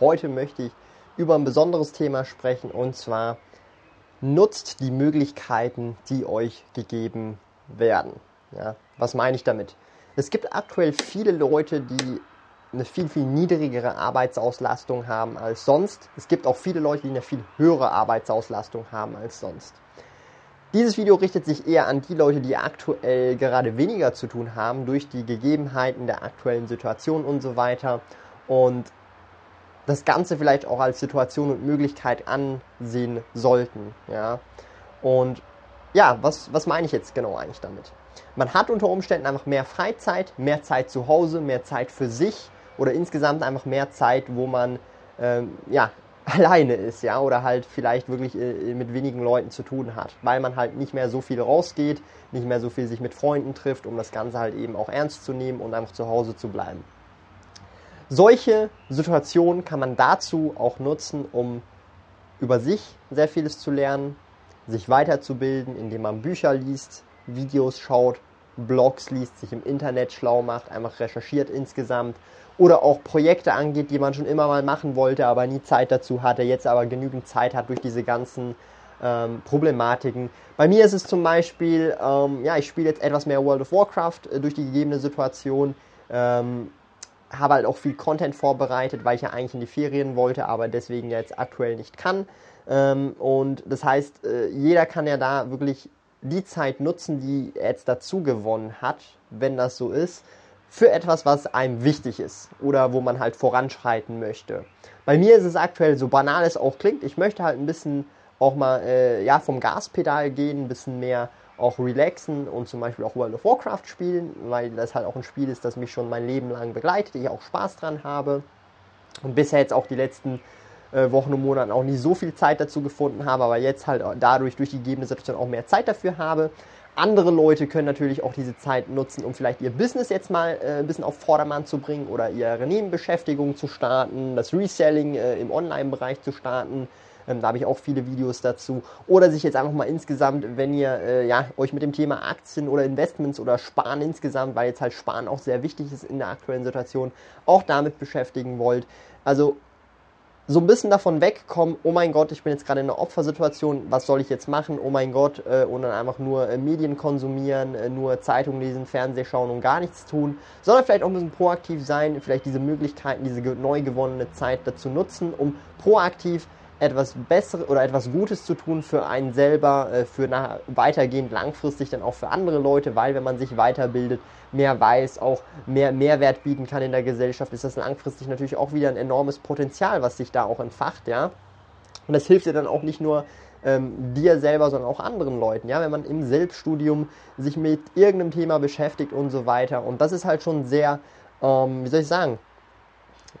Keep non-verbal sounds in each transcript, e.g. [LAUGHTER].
Heute möchte ich über ein besonderes Thema sprechen und zwar nutzt die Möglichkeiten, die euch gegeben werden. Ja, was meine ich damit? Es gibt aktuell viele Leute, die eine viel, viel niedrigere Arbeitsauslastung haben als sonst. Es gibt auch viele Leute, die eine viel höhere Arbeitsauslastung haben als sonst. Dieses Video richtet sich eher an die Leute, die aktuell gerade weniger zu tun haben durch die Gegebenheiten der aktuellen Situation und so weiter. Und das Ganze vielleicht auch als Situation und Möglichkeit ansehen sollten. Ja? Und ja, was, was meine ich jetzt genau eigentlich damit? Man hat unter Umständen einfach mehr Freizeit, mehr Zeit zu Hause, mehr Zeit für sich oder insgesamt einfach mehr Zeit, wo man ähm, ja, [LAUGHS] alleine ist, ja, oder halt vielleicht wirklich äh, mit wenigen Leuten zu tun hat, weil man halt nicht mehr so viel rausgeht, nicht mehr so viel sich mit Freunden trifft, um das Ganze halt eben auch ernst zu nehmen und einfach zu Hause zu bleiben. Solche Situationen kann man dazu auch nutzen, um über sich sehr vieles zu lernen, sich weiterzubilden, indem man Bücher liest, Videos schaut, Blogs liest, sich im Internet schlau macht, einfach recherchiert insgesamt oder auch Projekte angeht, die man schon immer mal machen wollte, aber nie Zeit dazu hatte, jetzt aber genügend Zeit hat durch diese ganzen ähm, Problematiken. Bei mir ist es zum Beispiel, ähm, ja, ich spiele jetzt etwas mehr World of Warcraft äh, durch die gegebene Situation. Ähm, habe halt auch viel Content vorbereitet, weil ich ja eigentlich in die Ferien wollte, aber deswegen jetzt aktuell nicht kann. Ähm, und das heißt, äh, jeder kann ja da wirklich die Zeit nutzen, die er jetzt dazu gewonnen hat, wenn das so ist, für etwas, was einem wichtig ist oder wo man halt voranschreiten möchte. Bei mir ist es aktuell so banal es auch klingt, ich möchte halt ein bisschen auch mal äh, ja, vom Gaspedal gehen, ein bisschen mehr auch relaxen und zum Beispiel auch World of Warcraft spielen, weil das halt auch ein Spiel ist, das mich schon mein Leben lang begleitet, ich auch Spaß dran habe und bisher jetzt auch die letzten äh, Wochen und Monaten auch nicht so viel Zeit dazu gefunden habe, aber jetzt halt dadurch durch die gegebene Situation auch mehr Zeit dafür habe. Andere Leute können natürlich auch diese Zeit nutzen, um vielleicht ihr Business jetzt mal äh, ein bisschen auf Vordermann zu bringen oder ihre Nebenbeschäftigung zu starten, das Reselling äh, im Online-Bereich zu starten, ähm, da habe ich auch viele Videos dazu. Oder sich jetzt einfach mal insgesamt, wenn ihr äh, ja, euch mit dem Thema Aktien oder Investments oder Sparen insgesamt, weil jetzt halt Sparen auch sehr wichtig ist in der aktuellen Situation, auch damit beschäftigen wollt. Also so ein bisschen davon wegkommen, oh mein Gott, ich bin jetzt gerade in einer Opfersituation, was soll ich jetzt machen, oh mein Gott, äh, und dann einfach nur äh, Medien konsumieren, äh, nur Zeitung lesen, Fernseh schauen und gar nichts tun, sondern vielleicht auch ein bisschen proaktiv sein, vielleicht diese Möglichkeiten, diese neu gewonnene Zeit dazu nutzen, um proaktiv etwas Besseres oder etwas Gutes zu tun für einen selber, äh, für nach, weitergehend langfristig dann auch für andere Leute, weil wenn man sich weiterbildet, mehr weiß, auch mehr Mehrwert bieten kann in der Gesellschaft, ist das langfristig natürlich auch wieder ein enormes Potenzial, was sich da auch entfacht, ja. Und das hilft dir dann auch nicht nur ähm, dir selber, sondern auch anderen Leuten, ja, wenn man im Selbststudium sich mit irgendeinem Thema beschäftigt und so weiter. Und das ist halt schon sehr, ähm, wie soll ich sagen,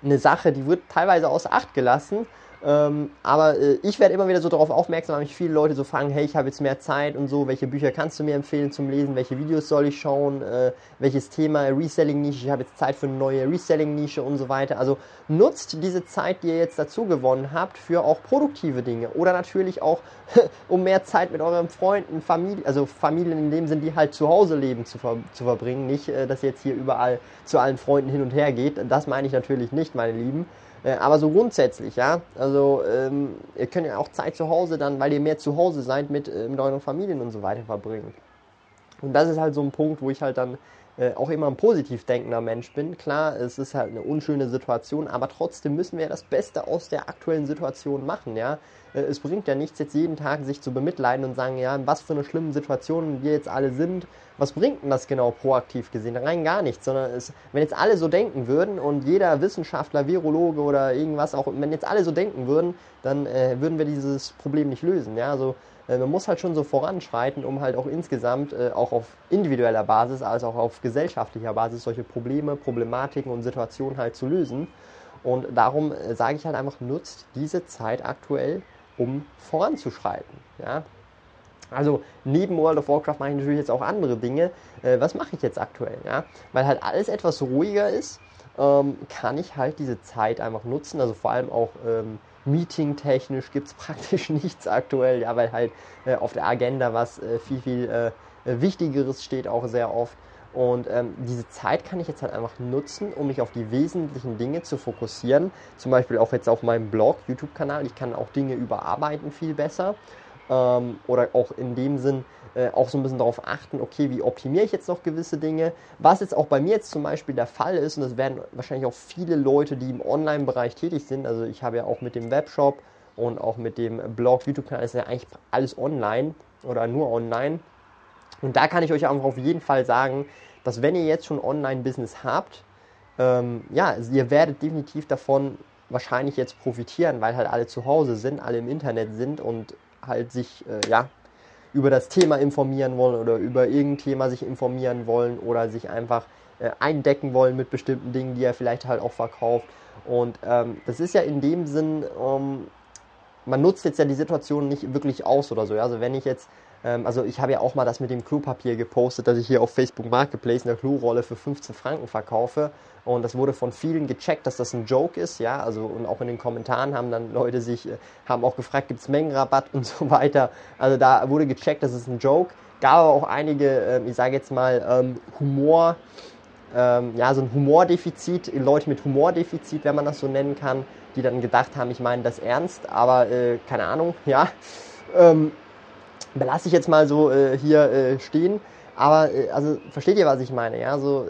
eine Sache, die wird teilweise außer Acht gelassen ähm, aber äh, ich werde immer wieder so darauf aufmerksam, weil mich viele Leute so fragen, hey, ich habe jetzt mehr Zeit und so, welche Bücher kannst du mir empfehlen zum Lesen, welche Videos soll ich schauen, äh, welches Thema, Reselling-Nische, ich habe jetzt Zeit für eine neue Reselling-Nische und so weiter. Also nutzt diese Zeit, die ihr jetzt dazu gewonnen habt, für auch produktive Dinge oder natürlich auch, [LAUGHS] um mehr Zeit mit euren Freunden, Familie, also Familien in dem Sinn, die halt zu Hause leben, zu, ver zu verbringen. Nicht, äh, dass ihr jetzt hier überall zu allen Freunden hin und her geht. Das meine ich natürlich nicht, meine Lieben. Äh, aber so grundsätzlich, ja. Also ähm, ihr könnt ja auch Zeit zu Hause dann, weil ihr mehr zu Hause seid, mit, äh, mit euren Familien und so weiter verbringen. Und das ist halt so ein Punkt, wo ich halt dann äh, auch immer ein positiv denkender Mensch bin. Klar, es ist halt eine unschöne Situation, aber trotzdem müssen wir das Beste aus der aktuellen Situation machen, ja. Äh, es bringt ja nichts, jetzt jeden Tag sich zu bemitleiden und sagen, ja, was für eine schlimme Situation wir jetzt alle sind. Was bringt denn das genau proaktiv gesehen? Rein gar nichts, sondern es, wenn jetzt alle so denken würden und jeder Wissenschaftler, Virologe oder irgendwas auch, wenn jetzt alle so denken würden, dann äh, würden wir dieses Problem nicht lösen, ja. Also äh, man muss halt schon so voranschreiten, um halt auch insgesamt, äh, auch auf individueller Basis als auch auf gesellschaftlicher Basis solche Probleme, Problematiken und Situationen halt zu lösen. Und darum äh, sage ich halt einfach, nutzt diese Zeit aktuell, um voranzuschreiten. Ja? Also neben World of Warcraft mache ich natürlich jetzt auch andere Dinge. Äh, was mache ich jetzt aktuell? Ja? Weil halt alles etwas ruhiger ist, ähm, kann ich halt diese Zeit einfach nutzen. Also vor allem auch ähm, Meeting-technisch gibt es [LAUGHS] praktisch nichts aktuell, ja, weil halt äh, auf der Agenda was äh, viel, viel äh, Wichtigeres steht auch sehr oft. Und ähm, diese Zeit kann ich jetzt halt einfach nutzen, um mich auf die wesentlichen Dinge zu fokussieren. Zum Beispiel auch jetzt auf meinem Blog, YouTube-Kanal. Ich kann auch Dinge überarbeiten viel besser. Ähm, oder auch in dem Sinn äh, auch so ein bisschen darauf achten, okay, wie optimiere ich jetzt noch gewisse Dinge. Was jetzt auch bei mir jetzt zum Beispiel der Fall ist, und das werden wahrscheinlich auch viele Leute, die im Online-Bereich tätig sind. Also ich habe ja auch mit dem Webshop und auch mit dem Blog, YouTube-Kanal ist ja eigentlich alles online oder nur online. Und da kann ich euch einfach auf jeden Fall sagen, dass wenn ihr jetzt schon Online-Business habt, ähm, ja, ihr werdet definitiv davon wahrscheinlich jetzt profitieren, weil halt alle zu Hause sind, alle im Internet sind und halt sich äh, ja über das Thema informieren wollen oder über irgendein Thema sich informieren wollen oder sich einfach äh, eindecken wollen mit bestimmten Dingen, die er vielleicht halt auch verkauft. Und ähm, das ist ja in dem Sinn, ähm, man nutzt jetzt ja die Situation nicht wirklich aus oder so. Ja? Also wenn ich jetzt ähm, also ich habe ja auch mal das mit dem Klopapier gepostet, dass ich hier auf Facebook Marketplace eine Klorolle für 15 Franken verkaufe. Und das wurde von vielen gecheckt, dass das ein Joke ist, ja. Also und auch in den Kommentaren haben dann Leute sich, äh, haben auch gefragt, gibt es Mengenrabatt [LAUGHS] und so weiter. Also da wurde gecheckt, das ist ein Joke. Gab aber auch einige, äh, ich sage jetzt mal, ähm, Humor, ähm, ja, so ein Humordefizit, Leute mit Humordefizit, wenn man das so nennen kann, die dann gedacht haben, ich meine das ernst, aber äh, keine Ahnung, ja. Ähm, belasse ich jetzt mal so äh, hier äh, stehen. Aber äh, also versteht ihr, was ich meine? Ja, so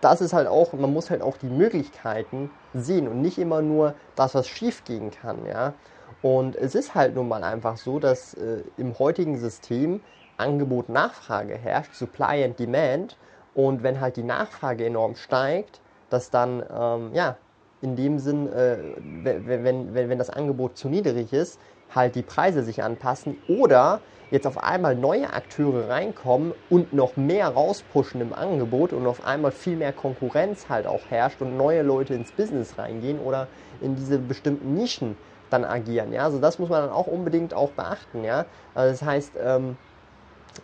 das ist halt auch, man muss halt auch die Möglichkeiten sehen und nicht immer nur das, was schief gehen kann. Ja, und es ist halt nun mal einfach so, dass äh, im heutigen System Angebot-Nachfrage herrscht, Supply and Demand. Und wenn halt die Nachfrage enorm steigt, dass dann ähm, ja in dem Sinn, äh, wenn, wenn, wenn das Angebot zu niedrig ist, halt die Preise sich anpassen oder jetzt auf einmal neue Akteure reinkommen und noch mehr rauspushen im Angebot und auf einmal viel mehr Konkurrenz halt auch herrscht und neue Leute ins Business reingehen oder in diese bestimmten Nischen dann agieren. Ja, also das muss man dann auch unbedingt auch beachten. Ja, also das heißt, ähm,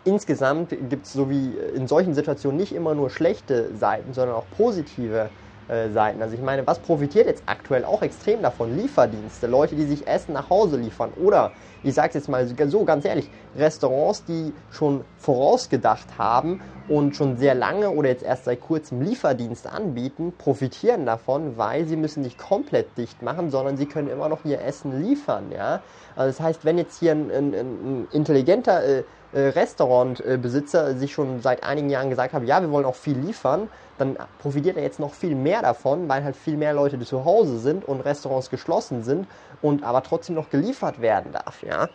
insgesamt gibt es so wie in solchen Situationen nicht immer nur schlechte Seiten, sondern auch positive äh, Seiten. Also ich meine, was profitiert jetzt aktuell auch extrem davon? Lieferdienste, Leute, die sich Essen nach Hause liefern oder, ich sage es jetzt mal so ganz ehrlich, Restaurants, die schon vorausgedacht haben und schon sehr lange oder jetzt erst seit kurzem Lieferdienst anbieten, profitieren davon, weil sie müssen nicht komplett dicht machen, sondern sie können immer noch ihr Essen liefern. Ja? Also das heißt, wenn jetzt hier ein, ein, ein intelligenter äh, äh, Restaurantbesitzer sich schon seit einigen Jahren gesagt haben, ja, wir wollen auch viel liefern, dann profitiert er jetzt noch viel mehr davon, weil halt viel mehr Leute zu Hause sind und Restaurants geschlossen sind und aber trotzdem noch geliefert werden darf, ja.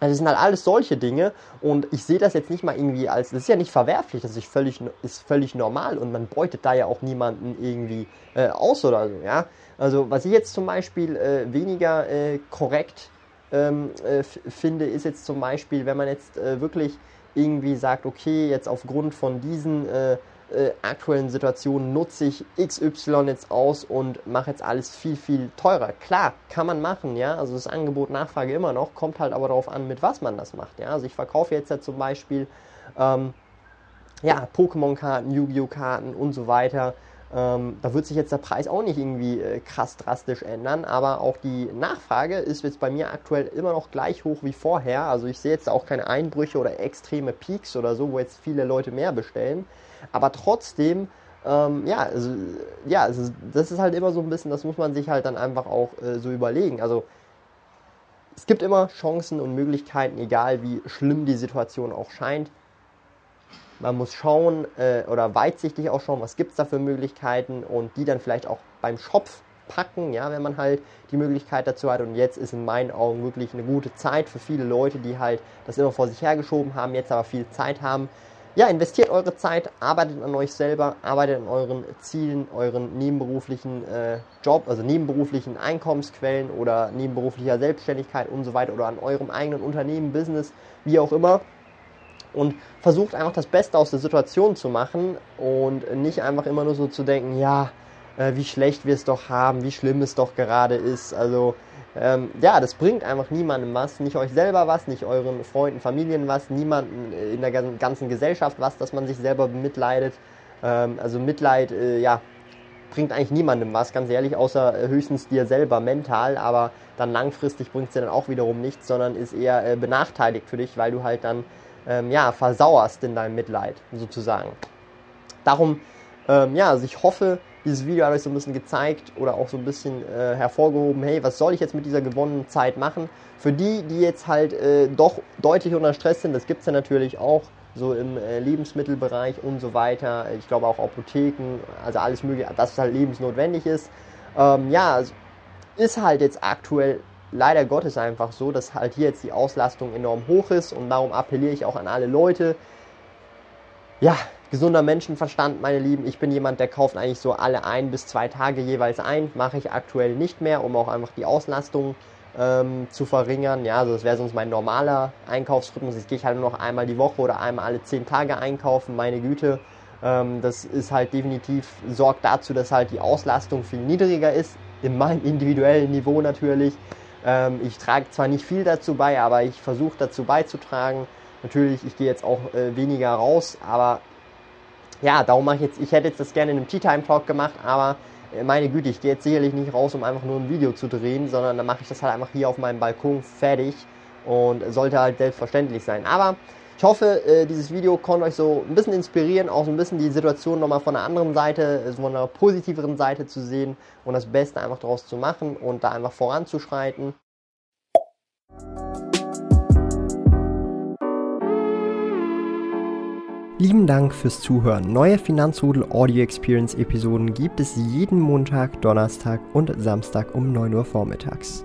Also das sind halt alles solche Dinge und ich sehe das jetzt nicht mal irgendwie als, das ist ja nicht verwerflich, das ist völlig, ist völlig normal und man beutet da ja auch niemanden irgendwie äh, aus oder so, ja. Also was ich jetzt zum Beispiel äh, weniger äh, korrekt ähm, äh, finde, ist jetzt zum Beispiel, wenn man jetzt äh, wirklich irgendwie sagt, okay, jetzt aufgrund von diesen äh, aktuellen Situationen nutze ich XY jetzt aus und mache jetzt alles viel, viel teurer. Klar, kann man machen, ja. Also das Angebot, Nachfrage immer noch, kommt halt aber darauf an, mit was man das macht, ja. Also ich verkaufe jetzt ja zum Beispiel ähm, ja, Pokémon-Karten, Yu-Gi-Oh! Karten und so weiter ähm, da wird sich jetzt der Preis auch nicht irgendwie äh, krass drastisch ändern, aber auch die Nachfrage ist jetzt bei mir aktuell immer noch gleich hoch wie vorher. Also ich sehe jetzt auch keine Einbrüche oder extreme Peaks oder so, wo jetzt viele Leute mehr bestellen. Aber trotzdem, ähm, ja, also, ja, also das ist halt immer so ein bisschen, das muss man sich halt dann einfach auch äh, so überlegen. Also es gibt immer Chancen und Möglichkeiten, egal wie schlimm die Situation auch scheint. Man muss schauen äh, oder weitsichtig auch schauen, was gibt es da für Möglichkeiten und die dann vielleicht auch beim Schopf packen, ja, wenn man halt die Möglichkeit dazu hat. Und jetzt ist in meinen Augen wirklich eine gute Zeit für viele Leute, die halt das immer vor sich hergeschoben haben, jetzt aber viel Zeit haben. Ja, investiert eure Zeit, arbeitet an euch selber, arbeitet an euren Zielen, euren nebenberuflichen äh, Job, also nebenberuflichen Einkommensquellen oder nebenberuflicher Selbstständigkeit und so weiter oder an eurem eigenen Unternehmen, Business, wie auch immer und versucht einfach das Beste aus der Situation zu machen und nicht einfach immer nur so zu denken, ja, äh, wie schlecht wir es doch haben, wie schlimm es doch gerade ist. Also ähm, ja, das bringt einfach niemandem was, nicht euch selber was, nicht euren Freunden, Familien was, niemanden in der ganzen Gesellschaft was, dass man sich selber bemitleidet. Ähm, also Mitleid, äh, ja, bringt eigentlich niemandem was, ganz ehrlich, außer äh, höchstens dir selber mental, aber dann langfristig bringt es dir dann auch wiederum nichts, sondern ist eher äh, benachteiligt für dich, weil du halt dann ähm, ja, versauerst in deinem Mitleid sozusagen. Darum, ähm, ja, also ich hoffe, dieses Video hat euch so ein bisschen gezeigt oder auch so ein bisschen äh, hervorgehoben, hey, was soll ich jetzt mit dieser gewonnenen Zeit machen? Für die, die jetzt halt äh, doch deutlich unter Stress sind, das gibt es ja natürlich auch, so im äh, Lebensmittelbereich und so weiter. Ich glaube auch Apotheken, also alles mögliche, das halt lebensnotwendig ist. Ähm, ja, ist halt jetzt aktuell leider Gottes einfach so, dass halt hier jetzt die Auslastung enorm hoch ist und darum appelliere ich auch an alle Leute. Ja, gesunder Menschenverstand, meine Lieben. Ich bin jemand, der kauft eigentlich so alle ein bis zwei Tage jeweils ein. Mache ich aktuell nicht mehr, um auch einfach die Auslastung ähm, zu verringern. Ja, also das wäre sonst mein normaler Einkaufsrhythmus. Jetzt gehe ich halt nur noch einmal die Woche oder einmal alle zehn Tage einkaufen. Meine Güte, ähm, das ist halt definitiv, sorgt dazu, dass halt die Auslastung viel niedriger ist. In meinem individuellen Niveau natürlich. Ähm, ich trage zwar nicht viel dazu bei, aber ich versuche dazu beizutragen. Natürlich, ich gehe jetzt auch äh, weniger raus, aber ja, darum mache ich jetzt, ich hätte jetzt das gerne in einem Tea Time Talk gemacht, aber äh, meine Güte, ich gehe jetzt sicherlich nicht raus, um einfach nur ein Video zu drehen, sondern dann mache ich das halt einfach hier auf meinem Balkon fertig und sollte halt selbstverständlich sein. Aber ich hoffe, äh, dieses Video konnte euch so ein bisschen inspirieren, auch so ein bisschen die Situation nochmal von einer anderen Seite, so von einer positiveren Seite zu sehen und das Beste einfach daraus zu machen und da einfach voranzuschreiten. Lieben Dank fürs Zuhören. Neue Finanzrudel Audio Experience Episoden gibt es jeden Montag, Donnerstag und Samstag um 9 Uhr vormittags.